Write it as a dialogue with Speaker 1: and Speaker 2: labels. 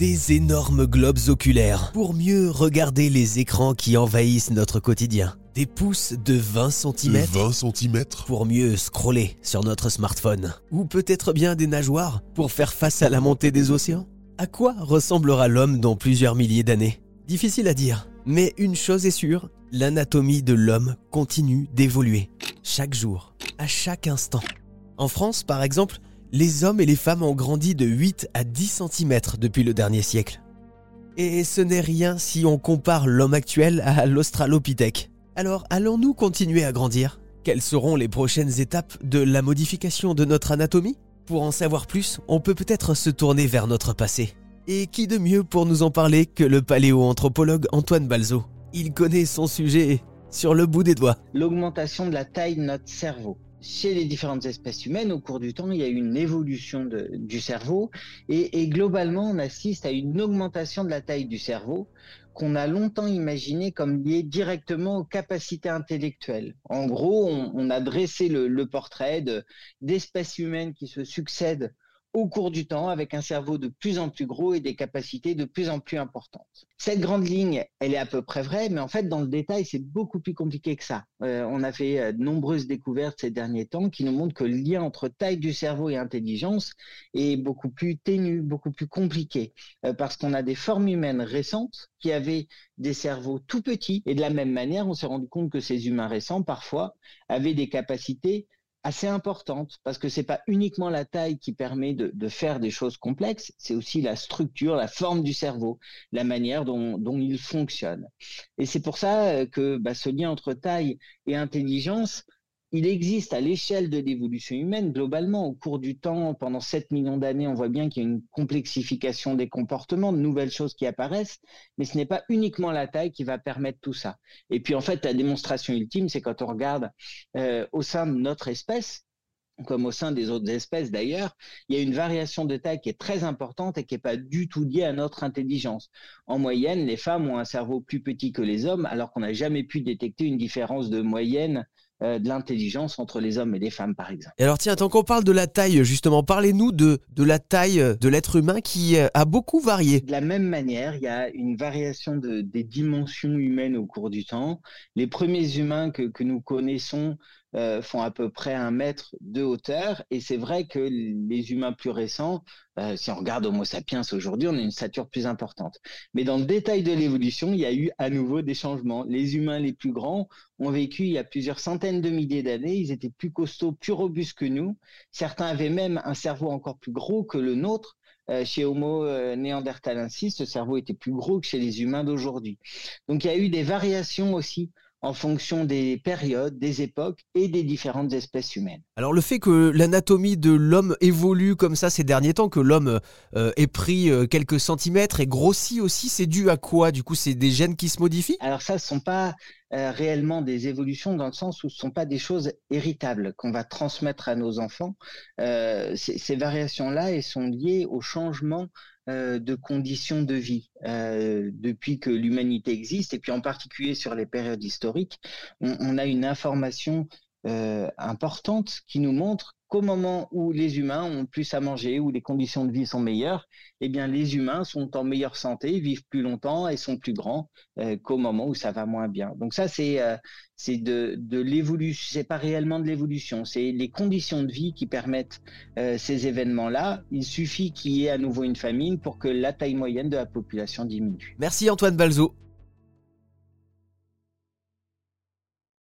Speaker 1: Des énormes globes oculaires pour mieux regarder les écrans qui envahissent notre quotidien. Des pouces de 20 cm
Speaker 2: 20 cm
Speaker 1: pour mieux scroller sur notre smartphone. Ou peut-être bien des nageoires pour faire face à la montée des océans. À quoi ressemblera l'homme dans plusieurs milliers d'années? Difficile à dire, mais une chose est sûre, l'anatomie de l'homme continue d'évoluer, chaque jour, à chaque instant. En France, par exemple, les hommes et les femmes ont grandi de 8 à 10 cm depuis le dernier siècle. Et ce n'est rien si on compare l'homme actuel à l'Australopithèque. Alors allons-nous continuer à grandir? Quelles seront les prochaines étapes de la modification de notre anatomie? Pour en savoir plus, on peut peut-être se tourner vers notre passé. Et qui de mieux pour nous en parler que le paléoanthropologue Antoine Balzo Il connaît son sujet sur le bout des doigts.
Speaker 3: L'augmentation de la taille de notre cerveau chez les différentes espèces humaines, au cours du temps, il y a eu une évolution du cerveau et, globalement, on assiste à une augmentation de la taille du cerveau qu'on a longtemps imaginé comme liée directement aux capacités intellectuelles. En gros, on, a dressé le, portrait d'espèces humaines qui se succèdent au cours du temps avec un cerveau de plus en plus gros et des capacités de plus en plus importantes. Cette grande ligne, elle est à peu près vraie, mais en fait, dans le détail, c'est beaucoup plus compliqué que ça. Euh, on a fait euh, de nombreuses découvertes ces derniers temps qui nous montrent que le lien entre taille du cerveau et intelligence est beaucoup plus ténu, beaucoup plus compliqué, euh, parce qu'on a des formes humaines récentes qui avaient des cerveaux tout petits, et de la même manière, on s'est rendu compte que ces humains récents, parfois, avaient des capacités assez importante parce que c'est pas uniquement la taille qui permet de, faire des choses complexes, c'est aussi la structure, la forme du cerveau, la manière dont, dont il fonctionne. Et c'est pour ça euh, que bah, ce lien entre taille et intelligence, il existe à l'échelle de l'évolution humaine, globalement, au cours du temps, pendant 7 millions d'années, on voit bien qu'il y a une complexification des comportements, de nouvelles choses qui apparaissent, mais ce n'est pas uniquement la taille qui va permettre tout ça. Et puis, en fait, la démonstration ultime, c'est quand on regarde euh, au sein de notre espèce, comme au sein des autres espèces d'ailleurs, il y a une variation de taille qui est très importante et qui n'est pas du tout liée à notre intelligence. En moyenne, les femmes ont un cerveau plus petit que les hommes, alors qu'on n'a jamais pu détecter une différence de moyenne euh, de l'intelligence entre les hommes et les femmes, par exemple.
Speaker 1: Et alors tiens, tant qu'on parle de la taille, justement, parlez-nous de, de la taille de l'être humain qui euh, a beaucoup varié.
Speaker 3: De la même manière, il y a une variation de, des dimensions humaines au cours du temps. Les premiers humains que, que nous connaissons euh, font à peu près un mètre de hauteur. Et c'est vrai que les humains plus récents, euh, si on regarde Homo sapiens aujourd'hui, on a une stature plus importante. Mais dans le détail de l'évolution, il y a eu à nouveau des changements. Les humains les plus grands ont vécu il y a plusieurs centaines de milliers d'années. Ils étaient plus costauds, plus robustes que nous. Certains avaient même un cerveau encore plus gros que le nôtre. Euh, chez Homo neanderthalensis, ce cerveau était plus gros que chez les humains d'aujourd'hui. Donc il y a eu des variations aussi en fonction des périodes, des époques et des différentes espèces humaines.
Speaker 1: Alors le fait que l'anatomie de l'homme évolue comme ça ces derniers temps, que l'homme euh, ait pris euh, quelques centimètres et grossit aussi, c'est dû à quoi? Du coup, c'est des gènes qui se modifient?
Speaker 3: Alors ça, ce sont pas euh, réellement des évolutions dans le sens où ce sont pas des choses héritables qu'on va transmettre à nos enfants. ces variations-là, elles sont liées au changement euh, de conditions de vie euh, depuis que l'humanité existe, et puis en particulier sur les périodes historiques, on, a une information euh, importante qui nous montre qu'au moment où les humains ont plus à manger, où les conditions de vie sont meilleures, eh bien les humains sont en meilleure santé, vivent plus longtemps et sont plus grands euh, qu'au moment où ça va moins bien. Donc ça c'est euh, c'est de, de l'évolution, c'est pas réellement de l'évolution, c'est les conditions de vie qui permettent euh, ces événements-là. Il suffit qu'il y ait à nouveau une famine pour que la taille moyenne de la population diminue.
Speaker 1: Merci Antoine Balzo.